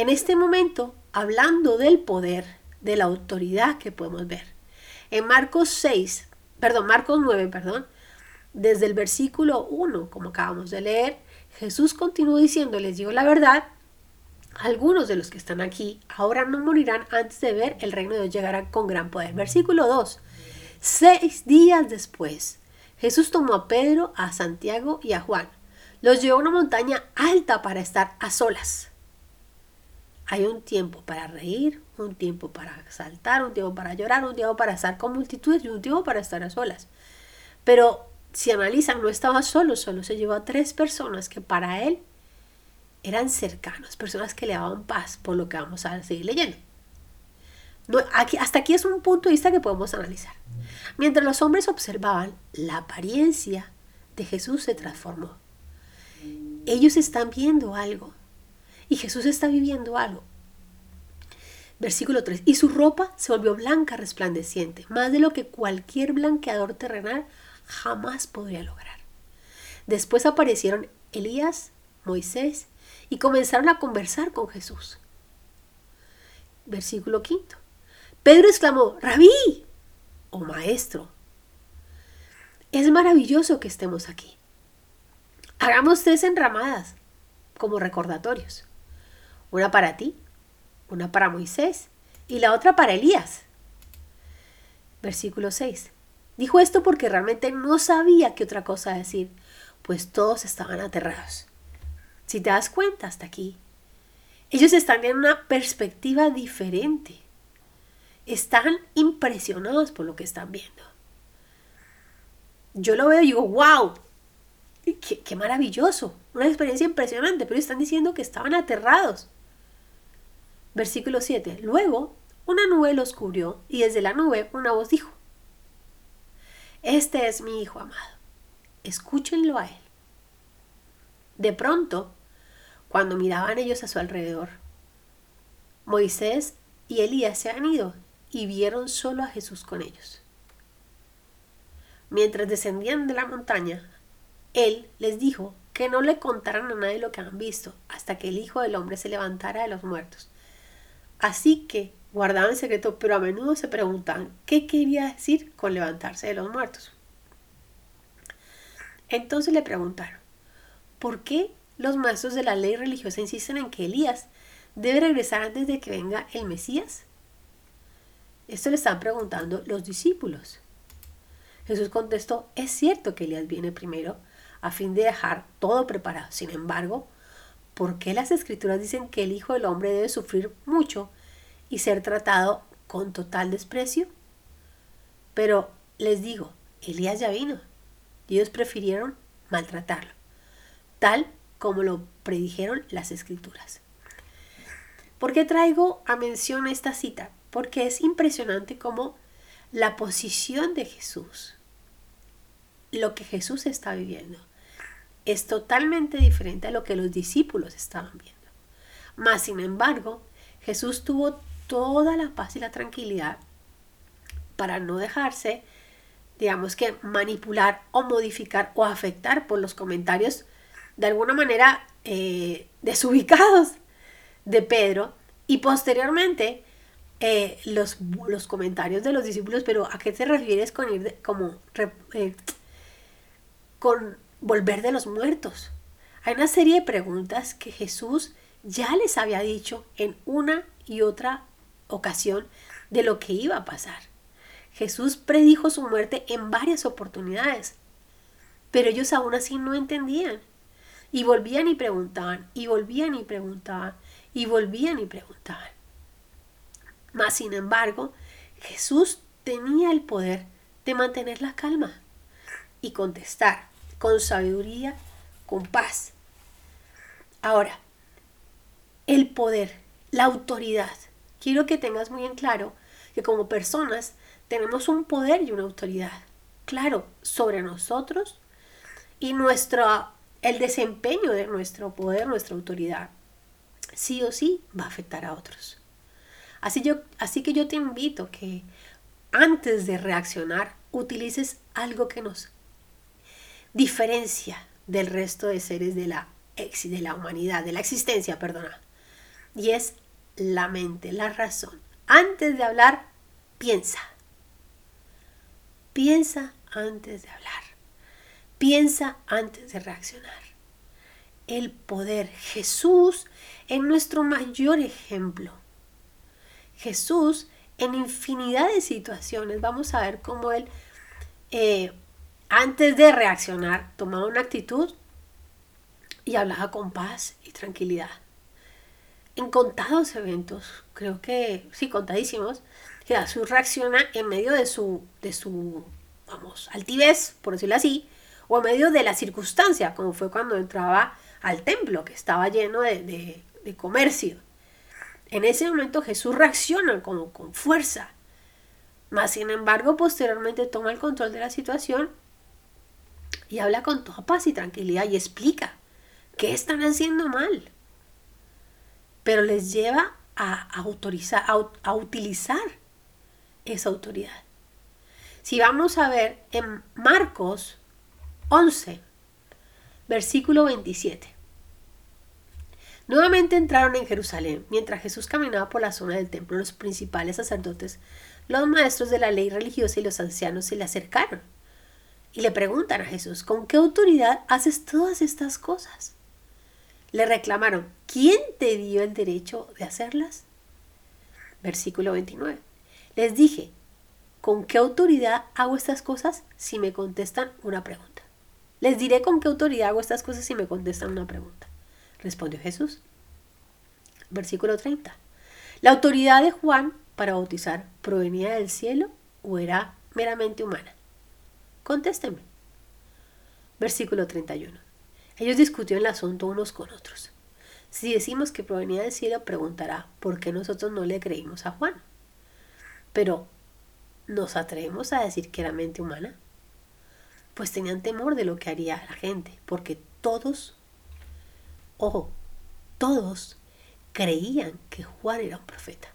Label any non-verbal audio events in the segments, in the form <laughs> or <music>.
En este momento, hablando del poder, de la autoridad que podemos ver. En Marcos 6, perdón, Marcos 9, perdón, desde el versículo 1, como acabamos de leer, Jesús continuó diciendo, les digo la verdad, algunos de los que están aquí ahora no morirán antes de ver el reino de Dios llegar con gran poder. Versículo 2. Seis días después, Jesús tomó a Pedro, a Santiago y a Juan. Los llevó a una montaña alta para estar a solas. Hay un tiempo para reír, un tiempo para saltar, un tiempo para llorar, un tiempo para estar con multitudes y un tiempo para estar a solas. Pero si analizan, no estaba solo, solo se llevó a tres personas que para él eran cercanos, personas que le daban paz, por lo que vamos a seguir leyendo. aquí, hasta aquí es un punto de vista que podemos analizar. Mientras los hombres observaban, la apariencia de Jesús se transformó. Ellos están viendo algo y Jesús está viviendo algo. Versículo 3. Y su ropa se volvió blanca resplandeciente, más de lo que cualquier blanqueador terrenal jamás podría lograr. Después aparecieron Elías, Moisés, y comenzaron a conversar con Jesús. Versículo 5. Pedro exclamó, Rabí, o oh maestro. Es maravilloso que estemos aquí. Hagamos tres enramadas como recordatorios una para ti, una para Moisés y la otra para Elías. Versículo 6. Dijo esto porque realmente no sabía qué otra cosa decir, pues todos estaban aterrados. Si te das cuenta hasta aquí, ellos están en una perspectiva diferente. Están impresionados por lo que están viendo. Yo lo veo y digo, wow, qué, qué maravilloso, una experiencia impresionante, pero están diciendo que estaban aterrados. Versículo 7. Luego una nube los cubrió y desde la nube una voz dijo, Este es mi Hijo amado, escúchenlo a él. De pronto, cuando miraban ellos a su alrededor, Moisés y Elías se han ido y vieron solo a Jesús con ellos. Mientras descendían de la montaña, él les dijo que no le contaran a nadie lo que han visto hasta que el Hijo del Hombre se levantara de los muertos. Así que guardaban secreto, pero a menudo se preguntaban qué quería decir con levantarse de los muertos. Entonces le preguntaron, ¿por qué los maestros de la ley religiosa insisten en que Elías debe regresar antes de que venga el Mesías? Esto le están preguntando los discípulos. Jesús contestó, es cierto que Elías viene primero a fin de dejar todo preparado. Sin embargo, ¿por qué las escrituras dicen que el Hijo del Hombre debe sufrir mucho y ser tratado con total desprecio? Pero les digo, Elías ya vino ellos prefirieron maltratarlo, tal como lo predijeron las escrituras. ¿Por qué traigo a mención esta cita? Porque es impresionante cómo la posición de Jesús, lo que Jesús está viviendo, es totalmente diferente a lo que los discípulos estaban viendo. Más sin embargo, Jesús tuvo toda la paz y la tranquilidad para no dejarse, digamos que, manipular o modificar o afectar por los comentarios de alguna manera eh, desubicados de Pedro y posteriormente eh, los, los, comentarios de los discípulos, pero ¿a qué te refieres con ir como eh, con volver de los muertos. Hay una serie de preguntas que Jesús ya les había dicho en una y otra ocasión de lo que iba a pasar. Jesús predijo su muerte en varias oportunidades, pero ellos aún así no entendían. Y volvían y preguntaban, y volvían y preguntaban, y volvían y preguntaban. Mas, sin embargo, Jesús tenía el poder de mantener la calma y contestar con sabiduría, con paz. Ahora, el poder, la autoridad. Quiero que tengas muy en claro que como personas tenemos un poder y una autoridad, claro, sobre nosotros y nuestro, el desempeño de nuestro poder, nuestra autoridad, sí o sí va a afectar a otros. Así, yo, así que yo te invito que antes de reaccionar utilices algo que nos diferencia del resto de seres de la, de la humanidad, de la existencia, perdona. y es la mente, la razón. Antes de hablar, piensa. Piensa antes de hablar. Piensa antes de reaccionar. El poder. Jesús es nuestro mayor ejemplo. Jesús en infinidad de situaciones, vamos a ver cómo Él, eh, antes de reaccionar, tomaba una actitud y hablaba con paz y tranquilidad. En contados eventos, creo que sí, contadísimos, Jesús reacciona en medio de su, de su, vamos, altivez, por decirlo así, o en medio de la circunstancia, como fue cuando entraba al templo, que estaba lleno de, de, comercio. En ese momento Jesús reacciona como con fuerza. Mas, sin embargo, posteriormente toma el control de la situación y habla con toda paz y tranquilidad y explica qué están haciendo mal. Pero les lleva a, autorizar, a utilizar esa autoridad. Si vamos a ver en Marcos 11, versículo 27. Nuevamente entraron en Jerusalén. Mientras Jesús caminaba por la zona del templo, los principales sacerdotes, los maestros de la ley religiosa y los ancianos se le acercaron y le preguntan a Jesús, ¿con qué autoridad haces todas estas cosas? Le reclamaron, ¿quién te dio el derecho de hacerlas? Versículo 29. Les dije, ¿con qué autoridad hago estas cosas si me contestan una pregunta? Les diré con qué autoridad hago estas cosas si me contestan una pregunta. Respondió Jesús. Versículo 30. ¿La autoridad de Juan para bautizar provenía del cielo o era meramente humana? Contésteme. Versículo 31. Ellos discutieron el asunto unos con otros. Si decimos que provenía del cielo, preguntará, ¿por qué nosotros no le creímos a Juan? Pero, ¿nos atrevemos a decir que era mente humana? Pues tenían temor de lo que haría la gente, porque todos, ojo, todos creían que Juan era un profeta.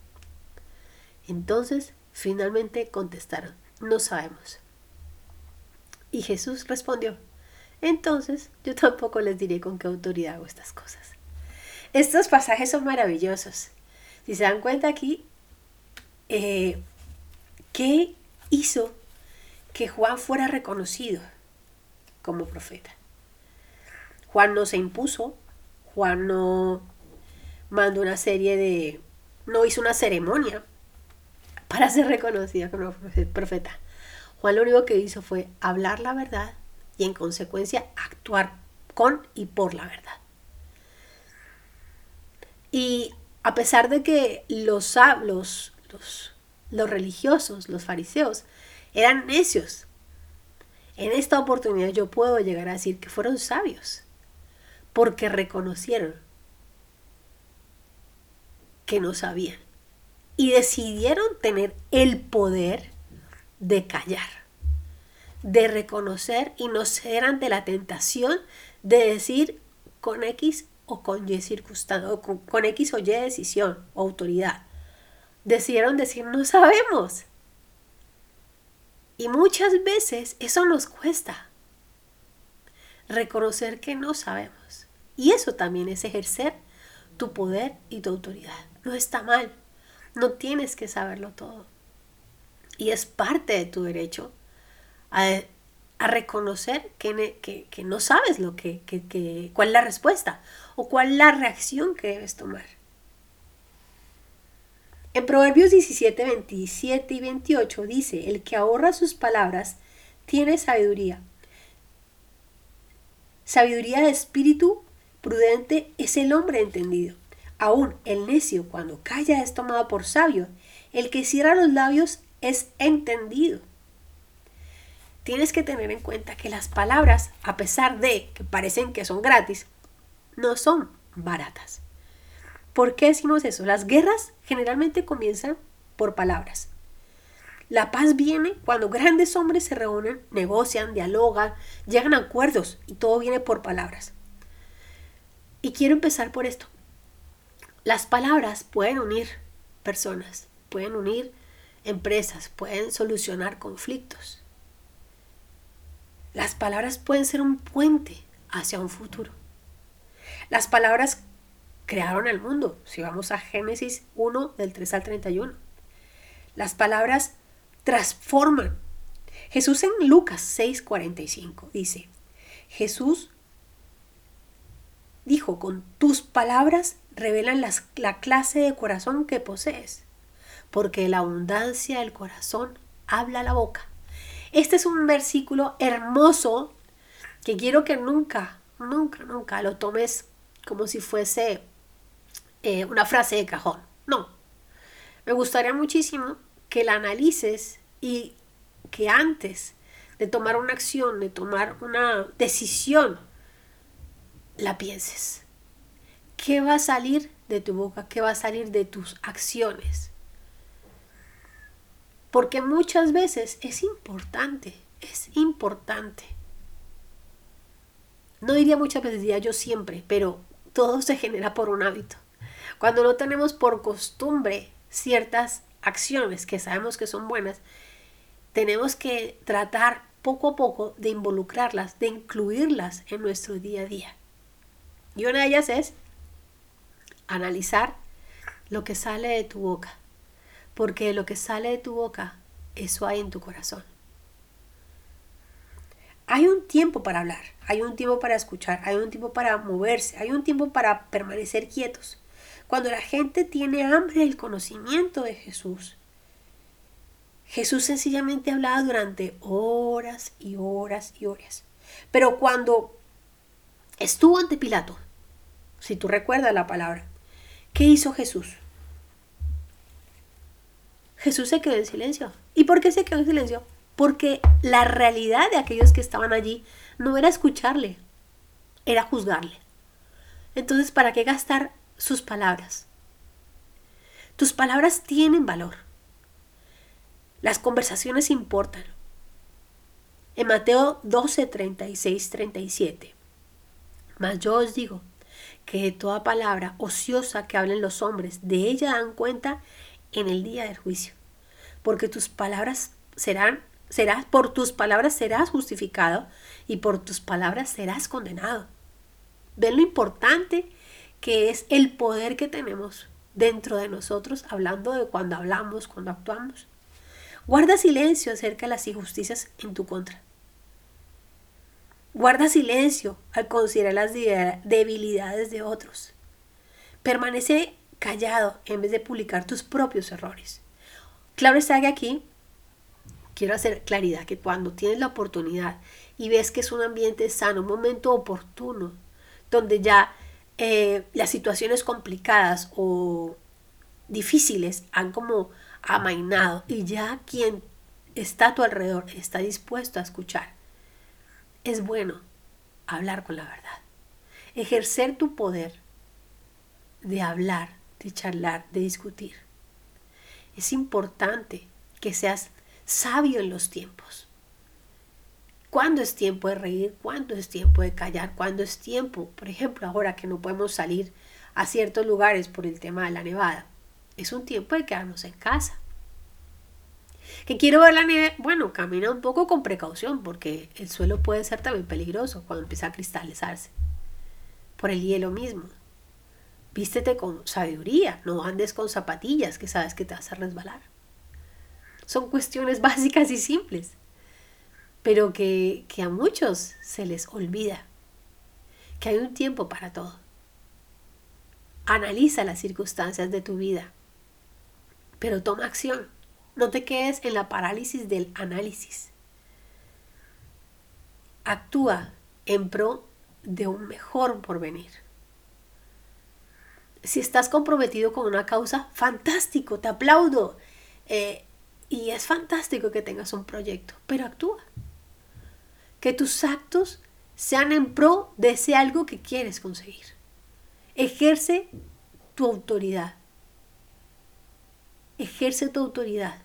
Entonces, finalmente contestaron, no sabemos. Y Jesús respondió, entonces yo tampoco les diré con qué autoridad hago estas cosas. Estos pasajes son maravillosos. Si se dan cuenta aquí, eh, ¿qué hizo que Juan fuera reconocido como profeta? Juan no se impuso, Juan no mandó una serie de, no hizo una ceremonia para ser reconocido como profeta. Lo único que hizo fue hablar la verdad y en consecuencia actuar con y por la verdad. Y a pesar de que los, los, los, los religiosos, los fariseos, eran necios, en esta oportunidad yo puedo llegar a decir que fueron sabios, porque reconocieron que no sabían y decidieron tener el poder de callar, de reconocer y no ceder ante la tentación de decir con X o con Y circunstancia, o con, X o Y decisión o autoridad. Decidieron decir no sabemos. Y muchas veces eso nos cuesta. Reconocer que no sabemos. Y eso también es ejercer tu poder y tu autoridad. No está mal. No tienes que saberlo todo. Y es parte de tu derecho a, reconocer que, que, no sabes lo que, que, cuál es la respuesta o cuál es la reacción que debes tomar. En Proverbios 17, 27 y 28 dice, el que ahorra sus palabras tiene sabiduría. Sabiduría de espíritu prudente es el hombre entendido. Aún el necio cuando calla es tomado por sabio. El que cierra los labios es entendido. Tienes que tener en cuenta que las palabras, a pesar de que parecen que son gratis, no son baratas. ¿Por qué decimos eso? Las guerras generalmente comienzan por palabras. La paz viene cuando grandes hombres se reúnen, negocian, dialogan, llegan a acuerdos y todo viene por palabras. Y quiero empezar por esto. Las palabras pueden unir personas, pueden unir empresas, pueden solucionar conflictos. Las palabras pueden ser un puente hacia un futuro. Las palabras crearon el mundo. Si vamos a Génesis 1 del 3 al 31. Las palabras transforman. Jesús en Lucas 6:45 dice, Jesús dijo, con tus palabras revelan la clase de corazón que posees, porque la abundancia del corazón habla la boca. Este es un versículo hermoso que quiero que nunca, nunca, nunca lo tomes como si fuese eh, una frase de cajón. No. Me gustaría muchísimo que la analices y que antes de tomar una acción, de tomar una decisión, la pienses. ¿Qué va a salir de tu boca? ¿Qué va a salir de tus acciones? Porque muchas veces es importante, es importante. No diría muchas veces, diría yo siempre, pero todo se genera por un hábito. Cuando no tenemos por costumbre ciertas acciones que sabemos que son buenas, tenemos que tratar poco a poco de involucrarlas, de incluirlas en nuestro día a día. Y una de ellas es analizar lo que sale de tu boca, porque lo que sale de tu boca, eso hay en tu corazón. Hay un tiempo para hablar, hay un tiempo para escuchar, hay un tiempo para moverse, hay un tiempo para permanecer quietos. Cuando la gente tiene hambre del conocimiento de Jesús, Jesús sencillamente hablaba durante horas y horas y horas. Pero cuando estuvo ante Pilato, si tú recuerdas la palabra, ¿qué hizo Jesús? Jesús se quedó en silencio. ¿Y por qué se quedó en silencio? Porque la realidad de aquellos que estaban allí no era escucharle, era juzgarle. Entonces, ¿para qué gastar sus palabras? Tus palabras tienen valor. Las conversaciones importan. En Mateo 12, 36, 37. Mas yo os digo que toda palabra ociosa que hablen los hombres, de ella dan cuenta en el día del juicio. Porque tus palabras serán serás, por tus palabras serás justificado y por tus palabras serás condenado. Ven lo importante que es el poder que tenemos dentro de nosotros, hablando de cuando hablamos, cuando actuamos. Guarda silencio acerca de las injusticias en tu contra. Guarda silencio al considerar las debilidades de otros. Permanece callado en vez de publicar tus propios errores. Claro está que aquí quiero hacer claridad que cuando tienes la oportunidad y ves que es un ambiente sano, un momento oportuno, donde ya eh, las situaciones complicadas o difíciles han como amainado y ya quien está a tu alrededor está dispuesto a escuchar, es bueno hablar con la verdad. Ejercer tu poder de hablar, de charlar, de discutir. Es importante que seas sabio en los tiempos. ¿Cuándo es tiempo de reír? ¿Cuándo es tiempo de callar? ¿Cuándo es tiempo, por ejemplo, ahora que no podemos salir a ciertos lugares por el tema de la nevada? Es un tiempo de quedarnos en casa. Que quiero ver la nieve, bueno, camina un poco con precaución porque el suelo puede ser también peligroso cuando empieza a cristalizarse. Por el hielo mismo. Vístete con sabiduría, no andes con zapatillas que sabes que te vas a resbalar. Son cuestiones <laughs> básicas y simples, pero que, que a muchos se les olvida que hay un tiempo para todo. Analiza las circunstancias de tu vida, pero toma acción. No te quedes en la parálisis del análisis. Actúa en pro de un mejor porvenir. Si estás comprometido con una causa, fantástico, te aplaudo. Eh, y es fantástico que tengas un proyecto, pero actúa. Que tus actos sean en pro de ese algo que quieres conseguir. Ejerce tu autoridad. Ejerce tu autoridad.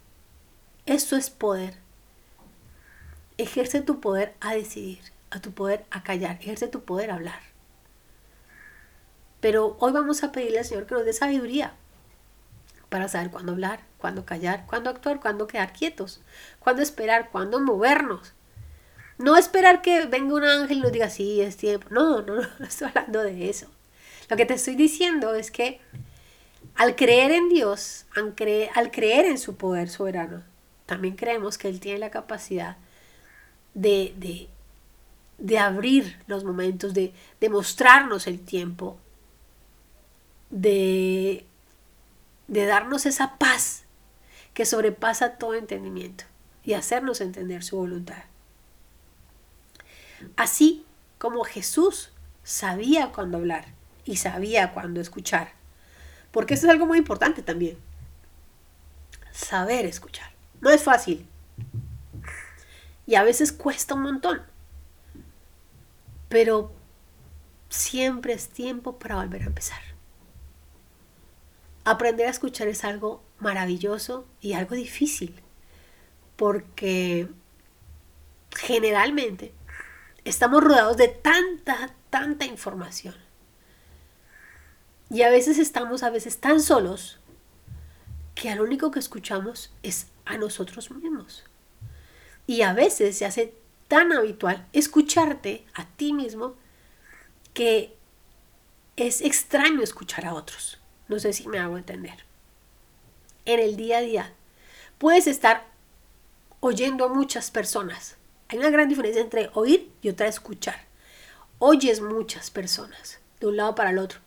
Eso es poder. Ejerce tu poder a decidir, a tu poder a callar, ejerce tu poder a hablar. Pero hoy vamos a pedirle al Señor que nos dé sabiduría para saber cuándo hablar, cuándo callar, cuándo actuar, cuándo quedar quietos, cuándo esperar, cuándo movernos. No esperar que venga un ángel y nos diga, sí, es tiempo. No, no, no, <laughs> no estoy hablando de eso. Lo que te estoy diciendo es que al creer en Dios, al creer, en su poder soberano, también creemos que Él tiene la capacidad de, de, de abrir los momentos, de, de mostrarnos el tiempo, de, de darnos esa paz que sobrepasa todo entendimiento y hacernos entender su voluntad. Así como Jesús sabía cuándo hablar y sabía cuándo escuchar. Porque eso es algo muy importante también. Saber escuchar. No es fácil. Y a veces cuesta un montón. Pero siempre es tiempo para volver a empezar. Aprender a escuchar es algo maravilloso y algo difícil. Porque generalmente estamos rodeados de tanta, tanta información. Y a veces estamos a veces tan solos que al único que escuchamos es a nosotros mismos. Y a veces se hace tan habitual escucharte a ti mismo que es extraño escuchar a otros. No sé si me hago entender. En el día a día puedes estar oyendo a muchas personas. Hay una gran diferencia entre oír y otra escuchar. Oyes muchas personas de un lado para el otro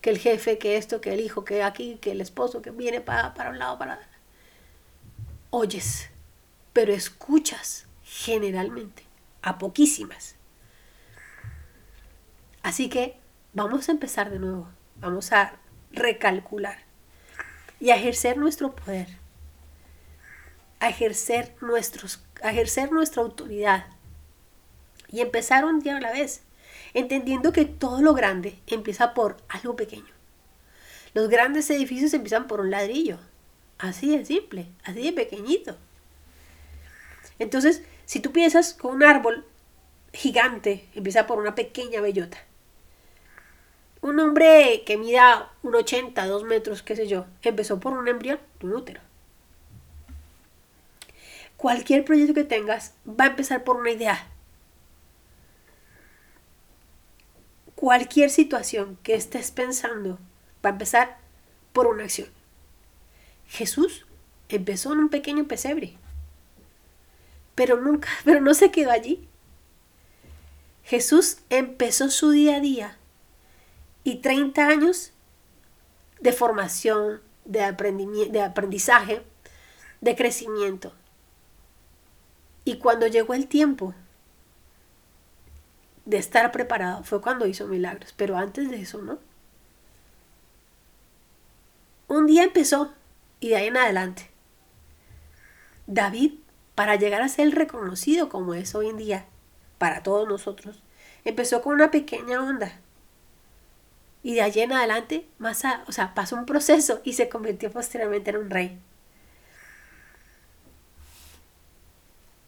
que el jefe, que esto, que el hijo, que aquí, que el esposo, que viene para, para un lado, para... Oyes, pero escuchas generalmente, a poquísimas. Así que vamos a empezar de nuevo, vamos a recalcular y ejercer nuestro poder, a ejercer, nuestros, a ejercer nuestra autoridad y empezar un día a la vez entendiendo que todo lo grande empieza por algo pequeño. Los grandes edificios empiezan por un ladrillo, así de simple, así de pequeñito. Entonces, si tú piensas con un árbol gigante, empieza por una pequeña bellota. Un hombre que mida un 80, 2 metros, qué sé yo, empezó por un embrión un útero. Cualquier proyecto que tengas va a empezar por una idea, cualquier situación que estés pensando va a empezar por una acción. Jesús empezó en un pequeño pesebre, pero nunca, <laughs> pero no se quedó allí. Jesús empezó su día a día y 30 años de formación, de, de aprendizaje, de crecimiento. Y cuando llegó el tiempo de estar preparado fue cuando hizo milagros, pero antes de eso no. Un día empezó y de ahí en adelante. David, para llegar a ser reconocido como es hoy en día para todos nosotros, empezó con una pequeña onda. Y de allí en adelante, más o sea, pasó un proceso y se convirtió posteriormente en un rey.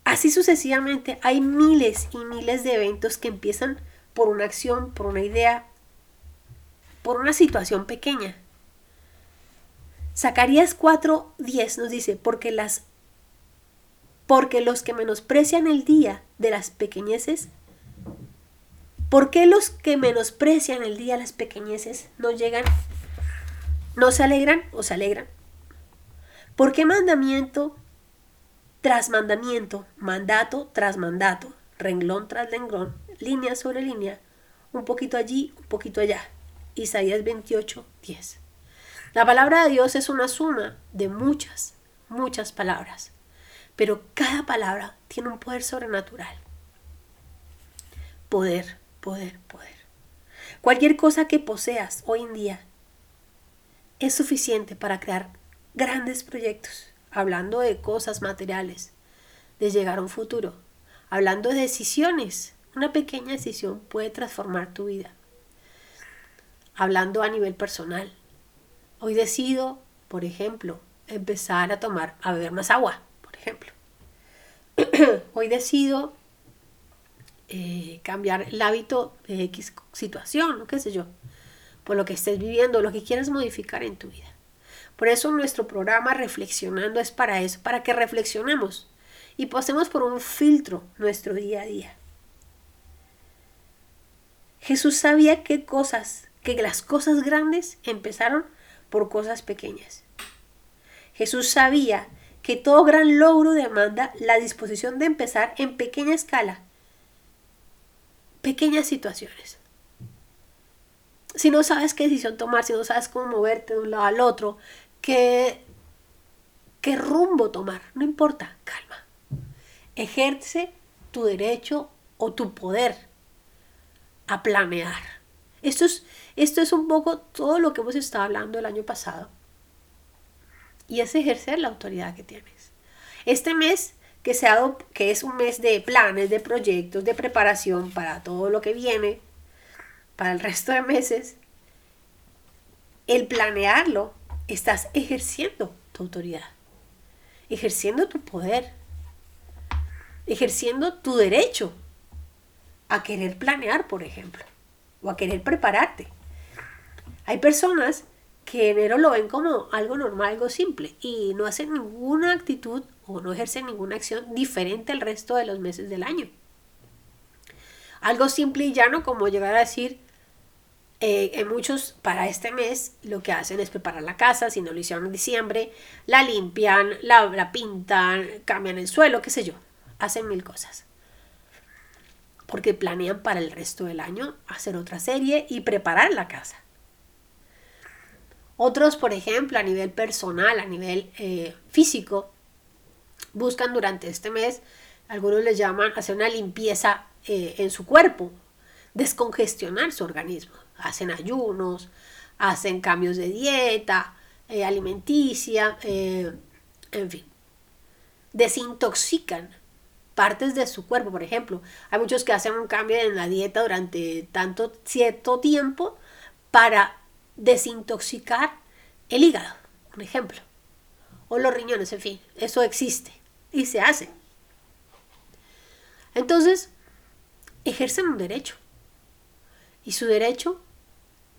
Así sucesivamente hay miles y miles de eventos que empiezan por una acción, por una idea, por una situación pequeña. Zacarías 4:10 nos dice, porque las porque los que menosprecian el día de las pequeñeces, ¿por qué los que menosprecian el día las pequeñeces no llegan, no se alegran o se alegran? ¿Por qué mandamiento tras mandamiento, mandato tras mandato, renglón tras renglón, línea sobre línea, un poquito allí, un poquito allá. Isaías 28, 10. La palabra de Dios es una suma de muchas, muchas palabras, pero cada palabra tiene un poder sobrenatural. Poder, poder, poder. Cualquier cosa que poseas hoy en día es suficiente para crear grandes proyectos hablando de cosas materiales, de llegar a un futuro, hablando de decisiones. Una pequeña decisión puede transformar tu vida. Hablando a nivel personal. Hoy decido, por ejemplo, empezar a tomar, a beber más agua, por ejemplo. <clears throat> Hoy decido eh, cambiar el hábito de X situación, qué sé yo, por lo que estés viviendo, lo que quieras modificar en tu vida. Por eso nuestro programa Reflexionando es para eso, para que reflexionemos y pasemos por un filtro nuestro día a día. Jesús sabía qué cosas que las cosas grandes empezaron por cosas pequeñas. Jesús sabía que todo gran logro demanda la disposición de empezar en pequeña escala, pequeñas situaciones. Si no sabes qué decisión tomar, si no sabes cómo moverte de un lado al otro, qué, qué rumbo tomar, no importa, calma. Ejerce tu derecho o tu poder a planear. Esto es, esto es un poco todo lo que hemos estado hablando el año pasado. Y es ejercer la autoridad que tienes. Este mes que, que es un mes de planes, de proyectos, de preparación para todo lo que viene, para el resto de meses, el planearlo, estás ejerciendo tu autoridad, ejerciendo tu poder, ejerciendo tu derecho a querer planear, por ejemplo, o a querer prepararte. Hay personas que enero lo ven como algo normal, algo simple, y no hacen ninguna actitud o no ejercen ninguna acción diferente al resto de los meses del año. Algo simple y llano como llegar a decir, eh, en muchos para este mes lo que hacen es preparar la casa, si no lo hicieron en diciembre, la limpian, la, la pintan, cambian el suelo, qué sé yo, hacen mil cosas porque planean para el resto del año hacer otra serie y preparar la casa. Otros, por ejemplo, a nivel personal, a nivel eh, físico, buscan durante este mes, algunos les llaman hacer una limpieza eh, en su cuerpo, descongestionar su organismo. Hacen ayunos, hacen cambios de dieta, eh, alimenticia, en fin. Desintoxican partes de su cuerpo, por ejemplo. Hay muchos que hacen un cambio en la dieta durante tanto cierto tiempo para desintoxicar el hígado, por ejemplo. O los riñones, en fin, eso existe y se hace. Entonces, ejercen un derecho. Y su derecho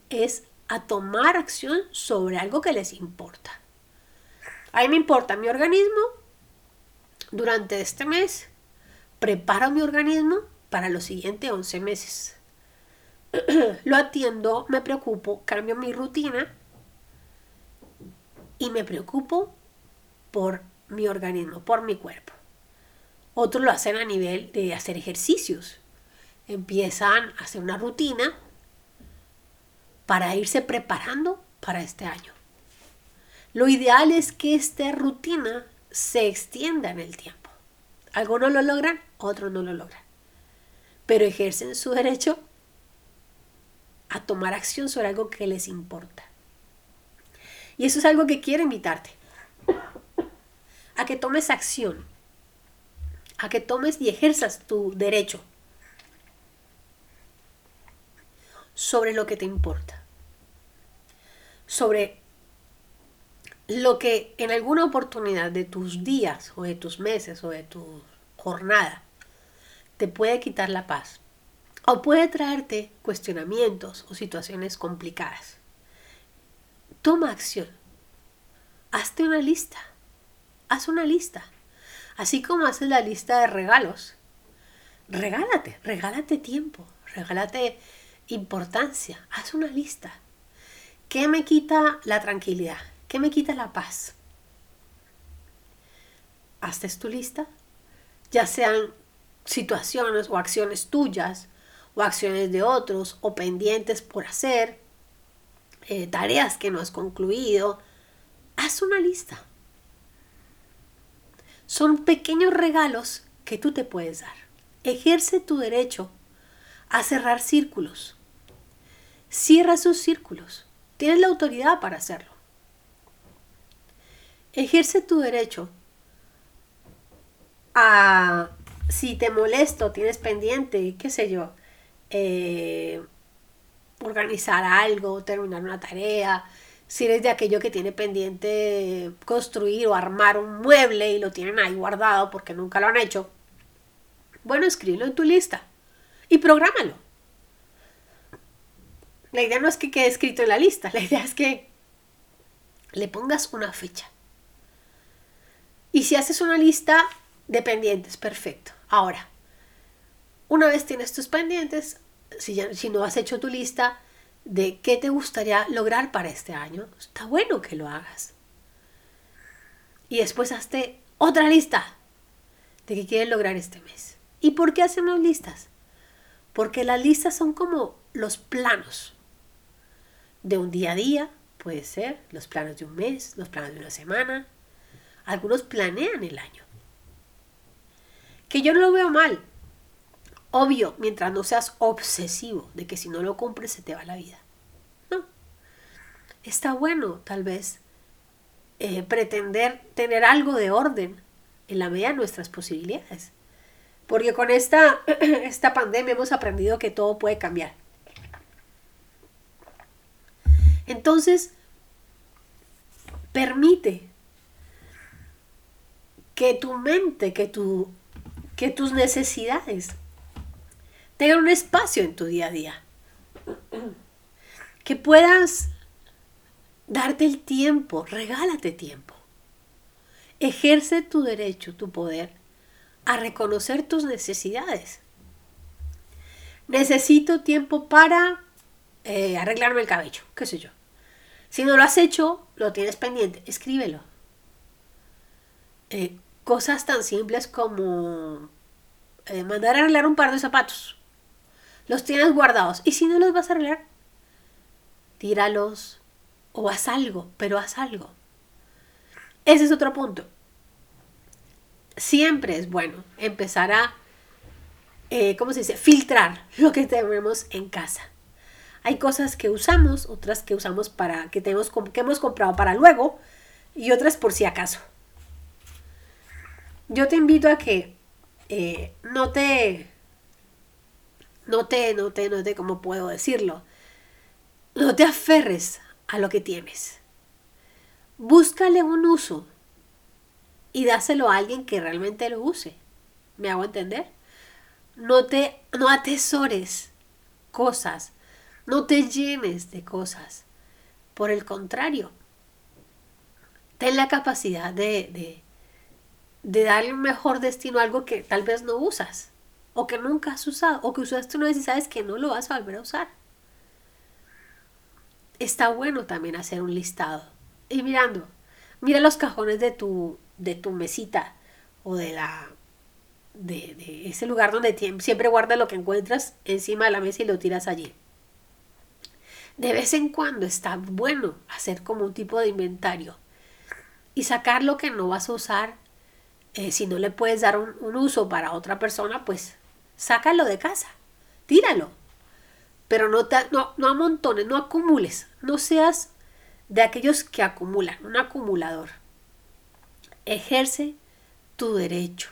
es a tomar acción sobre algo que les importa. A mí me importa mi organismo durante este mes preparo mi organismo para los siguientes 11 meses. <clears throat> Lo atiendo, me preocupo, cambio mi rutina y me preocupo por mi organismo, por mi cuerpo. Otros lo hacen a nivel de hacer ejercicios. Empiezan a hacer una rutina para irse preparando para este año. Lo ideal es que esta rutina se extienda en el tiempo. Algunos lo logran, otros no lo logran. Pero ejercen su derecho a tomar acción sobre algo que les importa. Y eso es algo que quiero invitarte. A que tomes acción. A que tomes y ejerzas tu derecho sobre lo que te importa. Sobre lo que en alguna oportunidad de tus días o de tus meses o de tu jornada te puede quitar la paz o puede traerte cuestionamientos o situaciones complicadas. Toma acción. Hazte una lista. Haz una lista. Así como haces la lista de regalos. Regálate, regálate tiempo, regálate importancia. Haz una lista. ¿Qué me quita la tranquilidad? ¿Qué me quita la paz? Hazte tu lista, ya sean situaciones o acciones tuyas o acciones de otros o pendientes por hacer, eh, tareas que no has concluido, haz una lista. Son pequeños regalos que tú te puedes dar. Ejerce tu derecho a cerrar círculos. Cierra sus círculos. Tienes la autoridad para hacerlo. Ejerce tu derecho a si te molesto, tienes pendiente, qué sé yo, eh, organizar algo, terminar una tarea, si eres de aquello que tiene pendiente construir o armar un mueble y lo tienen ahí guardado porque nunca lo han hecho, bueno, escríbelo en tu lista y prográmalo. La idea no es que quede escrito en la lista, la idea es que le pongas una fecha. Y si haces una lista de pendientes, perfecto. Ahora, una vez tienes tus pendientes, si, ya, si no has hecho tu lista, de qué te gustaría lograr para este año, está bueno que lo hagas. Y después hazte otra lista de qué quieres lograr este mes. ¿Y por qué hacemos listas? Porque las listas son como los planos de un día a día, puede ser, los planos de un mes, los planos de una semana. Algunos planean el año. Que yo no lo veo mal. Obvio, mientras no seas obsesivo de que si no lo cumples se te va la vida. No. Está bueno, tal vez, eh, pretender tener algo de orden en la medida de nuestras posibilidades. Porque con esta, <clears throat> esta pandemia hemos aprendido que todo puede cambiar. Entonces, permite que tu mente, que, tu, que tus necesidades tengan un espacio en tu día a día. Que puedas darte el tiempo, regálate tiempo. Ejerce tu derecho, tu poder a reconocer tus necesidades. Necesito tiempo para eh, arreglarme el cabello, qué sé yo. Si no lo has hecho, lo tienes pendiente, escríbelo. Eh, cosas tan simples como eh, mandar a arreglar un par de zapatos. Los tienes guardados. Y si no los vas a arreglar, tíralos o haz algo, pero haz algo. Ese es otro punto. Siempre es bueno empezar a, eh, ¿cómo se dice?, filtrar lo que tenemos en casa. Hay cosas que usamos, otras que usamos para, que, tenemos, que hemos comprado para luego y otras por si acaso. Yo te invito a que eh, no te, no te, no te, no te, ¿cómo puedo decirlo? No te aferres a lo que tienes. Búscale un uso y dáselo a alguien que realmente lo use. ¿Me hago entender? No te, no atesores cosas no te llenes de cosas. Por el contrario, ten la capacidad de, de, de darle un mejor destino a algo que tal vez no usas, o que nunca has usado, o que usaste una vez y sabes que no lo vas a volver a usar. Está bueno también hacer un listado. Y mirando, mira los cajones de tu, de tu mesita o de la de, de ese lugar donde siempre guardas lo que encuentras encima de la mesa y lo tiras allí de vez en cuando está bueno hacer como un tipo de inventario y sacar lo que no vas a usar. Eh, si no le puedes dar un, uso para otra persona, pues sácalo de casa, tíralo. Pero no, te, no, no amontones, no acumules, no seas de aquellos que acumulan, un acumulador. Ejerce tu derecho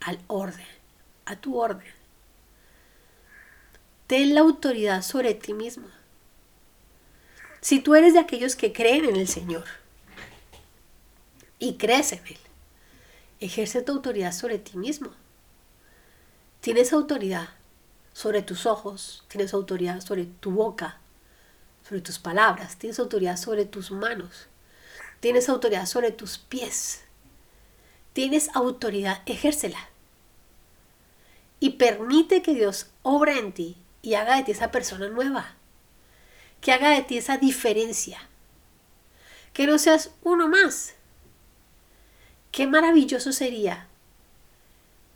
al orden, a tu orden. Ten la autoridad sobre ti mismo. Si tú eres de aquellos que creen en el Señor y crees en Él, ejerce tu autoridad sobre ti mismo. Tienes autoridad sobre tus ojos, tienes autoridad sobre tu boca, sobre tus palabras, tienes autoridad sobre tus manos, tienes autoridad sobre tus pies. Tienes autoridad, ejércela. Y permite que Dios obra en ti y haga de ti esa persona nueva que haga de ti esa diferencia. Que no seas uno más. Qué maravilloso sería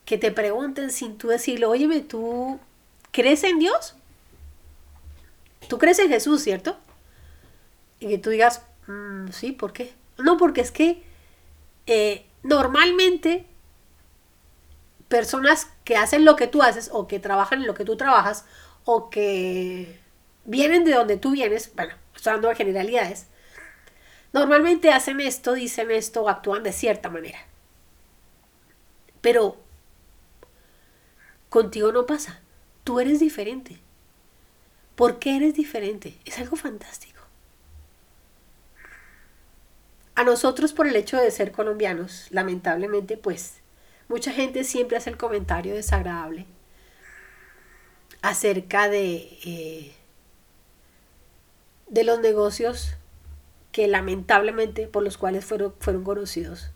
que te pregunten sin tú decirlo, óyeme, ¿tú crees en Dios? Tú crees en Jesús, ¿cierto? Y que tú digas, mm, sí, ¿por qué? No, porque es que eh, normalmente personas que hacen lo que tú haces o que trabajan en lo que tú trabajas o que vienen de donde tú vienes, bueno, estoy hablando de generalidades, normalmente hacen esto, dicen esto, actúan de cierta manera. Pero contigo no pasa. Tú eres diferente. ¿Por qué eres diferente? Es algo fantástico. A nosotros por el hecho de ser colombianos, lamentablemente, pues mucha gente siempre hace el comentario desagradable acerca de eh, de los negocios que lamentablemente por los cuales fueron, fueron conocidos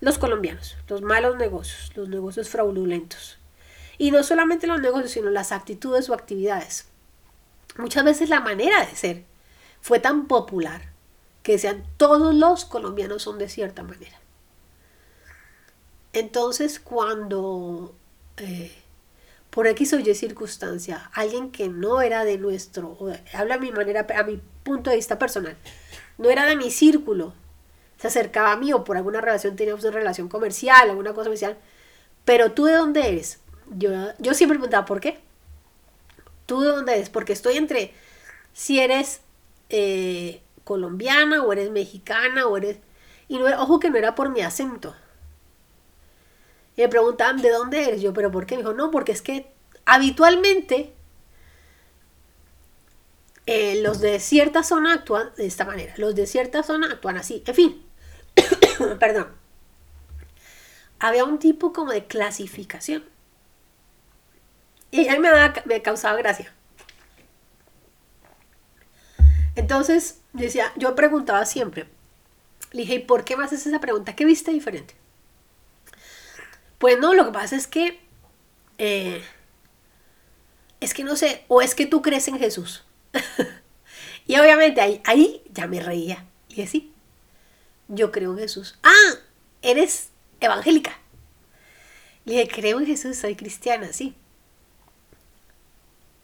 los colombianos, los malos negocios, los negocios fraudulentos. Y no solamente los negocios, sino las actitudes o actividades. muchas veces la manera de ser fue tan popular que decían todos los colombianos son de cierta manera. Entonces cuando eh, por X o Y circunstancia alguien que no era de nuestro, habla a mi manera, a mi punto de vista personal, no era de mi círculo, se acercaba a mí o por alguna relación teníamos una relación comercial, alguna cosa comercial, pero tú de dónde eres? Yo, yo siempre preguntaba, ¿por qué? ¿Tú de dónde eres? Porque estoy entre si eres eh, colombiana o eres mexicana o eres... Y no, ojo que no era por mi acento. Y me preguntaban, ¿de dónde eres? Yo, ¿pero por qué? Me dijo, no, porque es que habitualmente eh, los de cierta zona actúan de esta manera. Los de cierta zona actúan así. En fin, <coughs> perdón. Había un tipo como de clasificación. Y a me, me causaba gracia. Entonces, decía, yo preguntaba siempre, le dije, ¿y por qué me haces esa pregunta? ¿Qué viste diferente? Pues no, lo que pasa es que, eh, es que no sé, o es que tú crees en Jesús. <laughs> y obviamente ahí, ahí ya me reía. Y dije, sí, yo creo en Jesús. Ah, eres evangélica. Le dije, creo en Jesús, soy cristiana, sí.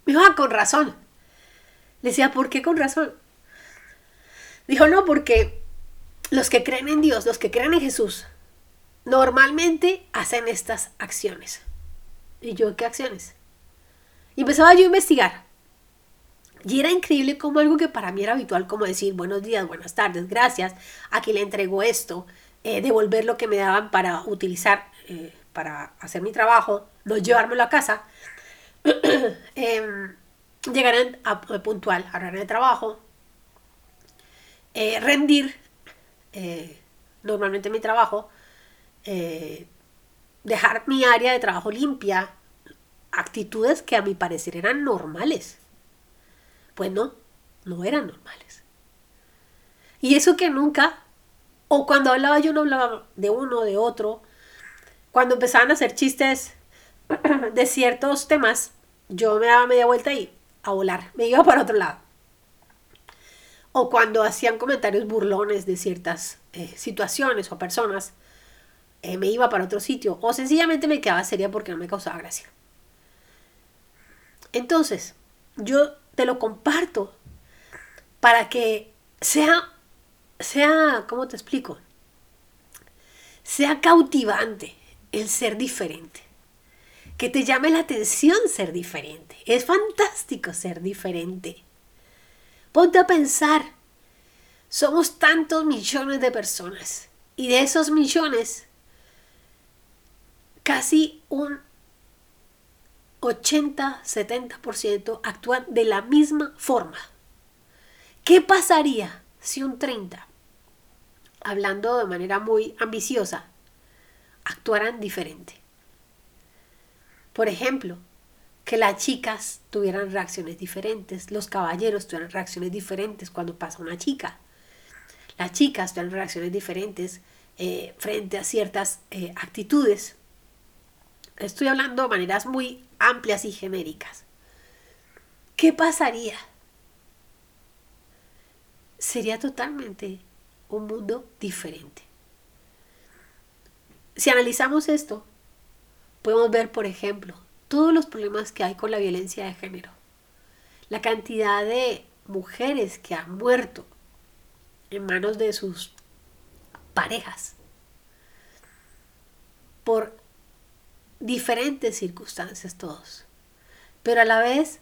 Me dijo, ah, con razón. Le decía, ¿por qué con razón? Dijo, no, porque los que creen en Dios, los que creen en Jesús, normalmente hacen estas acciones. ¿Y yo qué acciones? Y empezaba yo a investigar. Y era increíble como algo que para mí era habitual, como decir buenos días, buenas tardes, gracias, aquí le entrego esto, eh, devolver lo que me daban para utilizar, eh, para hacer mi trabajo, no llevármelo a casa, <coughs> eh, llegar a, puntual a hora de trabajo, eh, rendir eh, normalmente mi trabajo, eh, dejar mi área de trabajo limpia, actitudes que a mi parecer eran normales. Pues no, no eran normales. Y eso que nunca, o cuando hablaba yo no hablaba de uno, de otro, cuando empezaban a hacer chistes <coughs> de ciertos temas, yo me daba media vuelta y a volar, me iba para otro lado o cuando hacían comentarios burlones de ciertas eh, situaciones o personas, eh, me iba para otro sitio o sencillamente me quedaba seria porque no me causaba gracia. Entonces, yo te lo comparto para que sea, sea, ¿cómo te explico? Sea cautivante el ser diferente. Que te llame la atención ser diferente. Es fantástico ser diferente. Ponte a pensar, somos tantos millones de personas y de esos millones, casi un 80-70% actúan de la misma forma. ¿Qué pasaría si un 30, hablando de manera muy ambiciosa, actuaran diferente? Por ejemplo, que las chicas tuvieran reacciones diferentes, los caballeros tuvieran reacciones diferentes cuando pasa una chica. Las chicas tuvieran reacciones diferentes eh, frente a ciertas eh, actitudes. Estoy hablando de maneras muy amplias y genéricas. ¿Qué pasaría? Sería totalmente un mundo diferente. Si analizamos esto, podemos ver, por ejemplo, todos los problemas que hay con la violencia de género, la cantidad de mujeres que han muerto en manos de sus parejas por diferentes circunstancias todos. Pero a la vez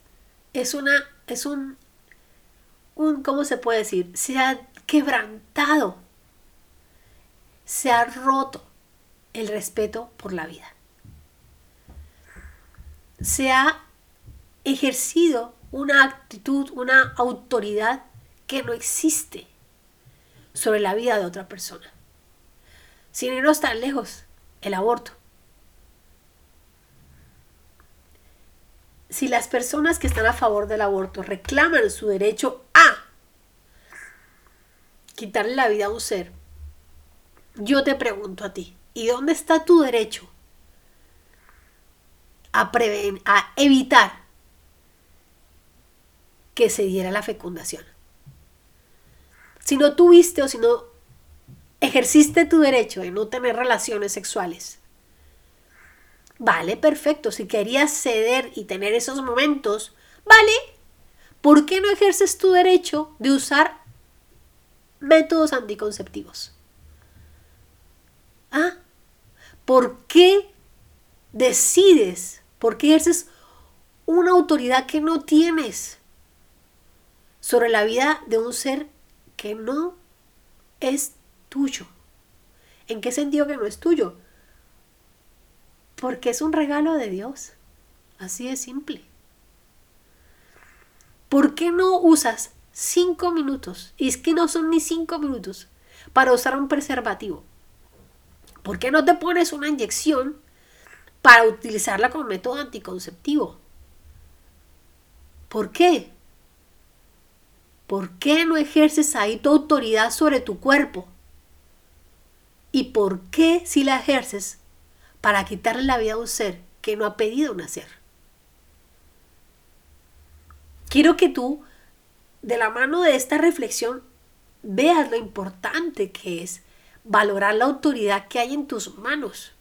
es una es un un ¿cómo se puede decir? Se ha quebrantado. Se ha roto el respeto por la vida se ha ejercido una actitud, una autoridad que no existe sobre la vida de otra persona. Sin irnos tan lejos, el aborto. Si las personas que están a favor del aborto reclaman su derecho a quitarle la vida a un ser, yo te pregunto a ti, ¿y dónde está tu derecho a, a evitar que se diera la fecundación. Si no tuviste o si no ejerciste tu derecho de no tener relaciones sexuales, vale, perfecto. Si querías ceder y tener esos momentos, vale. ¿Por qué no ejerces tu derecho de usar métodos anticonceptivos? ¿Ah? ¿Por qué decides? ¿Por qué ejerces una autoridad que no tienes sobre la vida de un ser que no es tuyo? ¿En qué sentido que no es tuyo? Porque es un regalo de Dios. Así de simple. ¿Por qué no usas cinco minutos? Y es que no son ni cinco minutos para usar un preservativo. ¿Por qué no te pones una inyección para utilizarla como método anticonceptivo? ¿Por qué? ¿Por qué no ejerces ahí tu autoridad sobre tu cuerpo? ¿Y por qué si la ejerces para quitarle la vida a un ser que no ha pedido nacer? Quiero que tú, de la mano de esta reflexión, veas lo importante que es valorar la autoridad que hay en tus manos.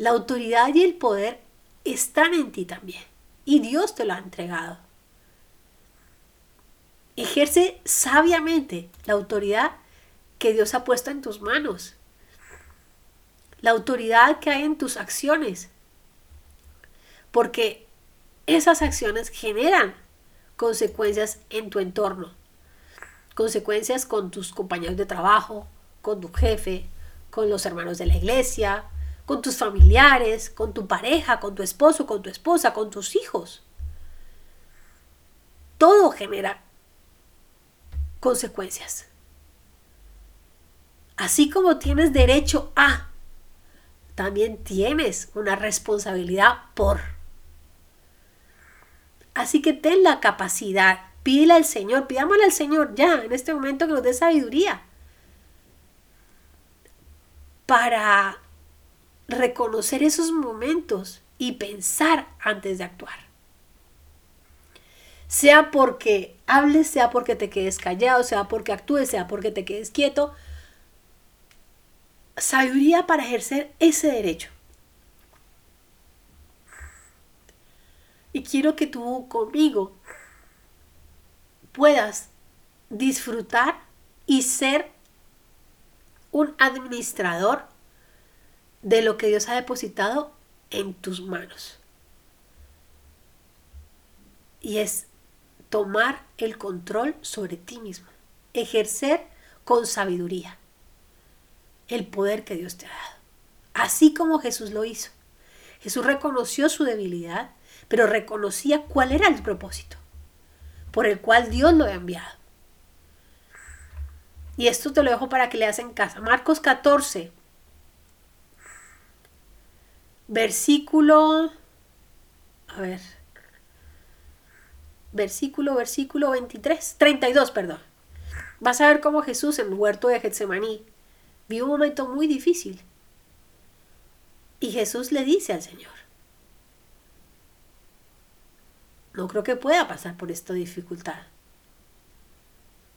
La autoridad y el poder están en ti también y Dios te lo ha entregado. Ejerce sabiamente la autoridad que Dios ha puesto en tus manos. La autoridad que hay en tus acciones. Porque esas acciones generan consecuencias en tu entorno consecuencias con tus compañeros de trabajo, con tu jefe, con los hermanos de la iglesia, con tus familiares, con tu pareja, con tu esposo, con tu esposa, con tus hijos. Todo genera consecuencias. Así como tienes derecho a, también tienes una responsabilidad por. Así que ten la capacidad Pídele al Señor, pidámosle al Señor ya, en este momento que nos dé sabiduría. Para reconocer esos momentos y pensar antes de actuar. Sea porque hables, sea porque te quedes callado, sea porque actúes, sea porque te quedes quieto. Sabiduría para ejercer ese derecho. Y quiero que tú conmigo puedas disfrutar y ser un administrador de lo que Dios ha depositado en tus manos. Y es tomar el control sobre ti mismo, ejercer con sabiduría el poder que Dios te ha dado. Así como Jesús lo hizo. Jesús reconoció su debilidad, pero reconocía cuál era el propósito por el cual Dios lo ha enviado. Y esto te lo dejo para que leas en casa. Marcos 14, versículo, a ver, versículo, versículo 23, 32, perdón. Vas a ver cómo Jesús en el huerto de Getsemaní vivió un momento muy difícil. Y Jesús le dice al Señor, No creo que pueda pasar por esta dificultad.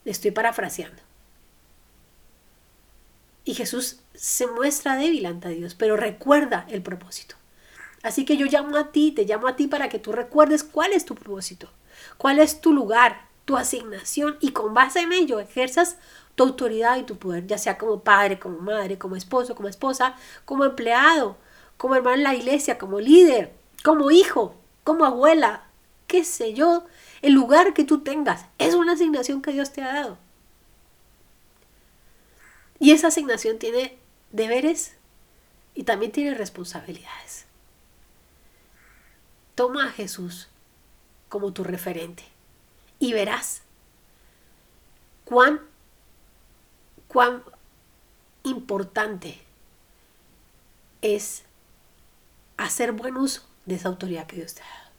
Estoy parafraseando. Y Jesús se muestra débil ante Dios, pero recuerda el propósito. Así que yo llamo a ti, te llamo a ti para que tú recuerdes cuál es tu propósito, cuál es tu lugar, tu asignación y con base en ello ejerzas tu autoridad y tu poder, ya sea como padre, como madre, como esposo, como esposa, como empleado, como hermano en la iglesia, como líder, como hijo, como abuela, qué sé yo, el lugar que tú tengas. Es una asignación que Dios te ha dado. Y esa asignación tiene deberes y también tiene responsabilidades. Toma a Jesús como tu referente y verás cuán, cuán importante es hacer buen uso de esa autoridad que Dios te ha dado.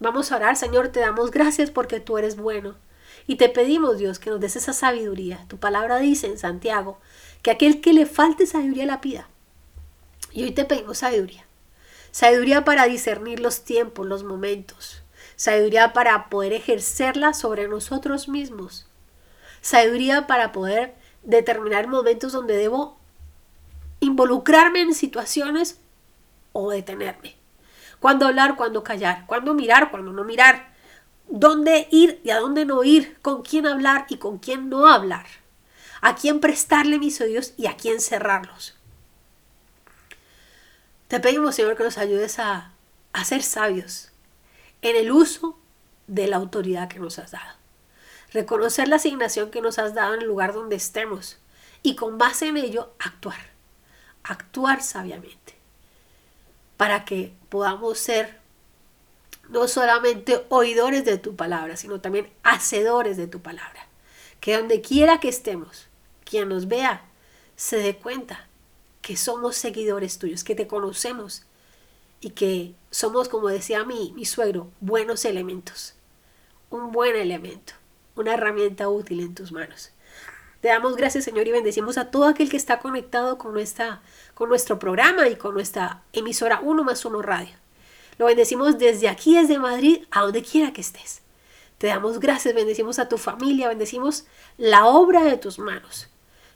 Vamos a orar, Señor, te damos gracias porque tú eres bueno. Y te pedimos, Dios, que nos des esa sabiduría. Tu palabra dice en Santiago que aquel que le falte sabiduría la pida. Y hoy te pedimos sabiduría. Sabiduría para discernir los tiempos, los momentos. sabiduría para poder ejercerla sobre nosotros mismos, sabiduría para poder determinar momentos donde debo involucrarme en situaciones o detenerme. Cuándo hablar, cuándo callar, cuándo mirar, cuándo no mirar, dónde ir y a dónde no ir, con quién hablar y con quién no hablar, a quién prestarle mis oídos y a quién cerrarlos. Te pedimos, Señor, que nos ayudes a, a ser sabios en el uso de la autoridad que nos has dado. Reconocer la asignación que nos has dado en el lugar donde estemos y con base en ello actuar. Actuar sabiamente. Para que podamos ser no solamente oidores de tu palabra, sino también hacedores de tu palabra. Que donde quiera que estemos, quien nos vea, se dé cuenta que somos seguidores tuyos, que te conocemos y que somos, como decía mi, mi suegro, buenos elementos. Un buen elemento, una herramienta útil en tus manos. Te damos gracias, Señor, y bendecimos a todo aquel que está conectado con, nuestra, con nuestro programa y con nuestra emisora 1 más 1 Radio. Lo bendecimos desde aquí, desde Madrid, a donde quiera que estés. Te damos gracias, bendecimos a tu familia, bendecimos la obra de tus manos.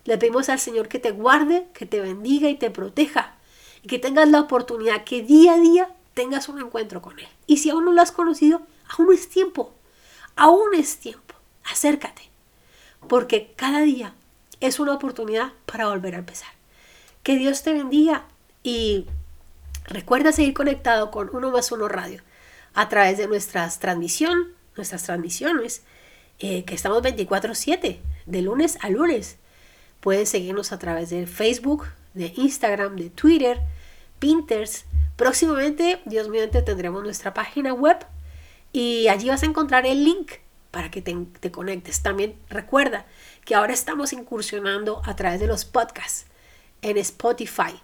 Le pedimos al Señor que te guarde, que te bendiga y te proteja. Y que tengas la oportunidad que día a día tengas un encuentro con Él. Y si aún no lo has conocido, aún es tiempo. Aún es tiempo. Acércate. Porque cada día es una oportunidad para volver a empezar. Que Dios te bendiga y Recuerda seguir conectado con Uno más Uno Radio a través de nuestras transmisión, nuestras transmisiones, eh, que estamos 24/7, de lunes a lunes. Puedes seguirnos a través de Facebook, de Instagram, de Twitter, Pinterest. Próximamente, Dios mediante, tendremos nuestra página web y allí vas a encontrar el link para que te, te conectes. También recuerda que ahora estamos incursionando a través de los podcasts en Spotify.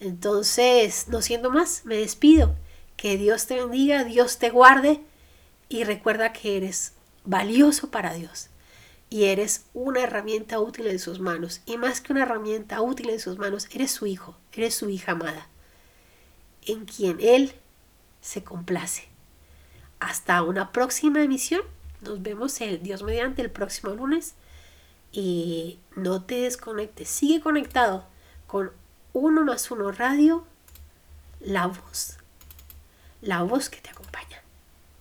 Entonces, no siendo más, me despido. Que Dios te bendiga, Dios te guarde y recuerda que eres valioso para Dios y eres una herramienta útil en sus manos. Y más que una herramienta útil en sus manos, eres su hijo, eres su hija amada, en quien Él se complace. Hasta una próxima emisión. Nos vemos el Dios mediante el próximo lunes. Y no te desconectes, sigue conectado con uno más uno radio, la voz, la voz que te acompaña.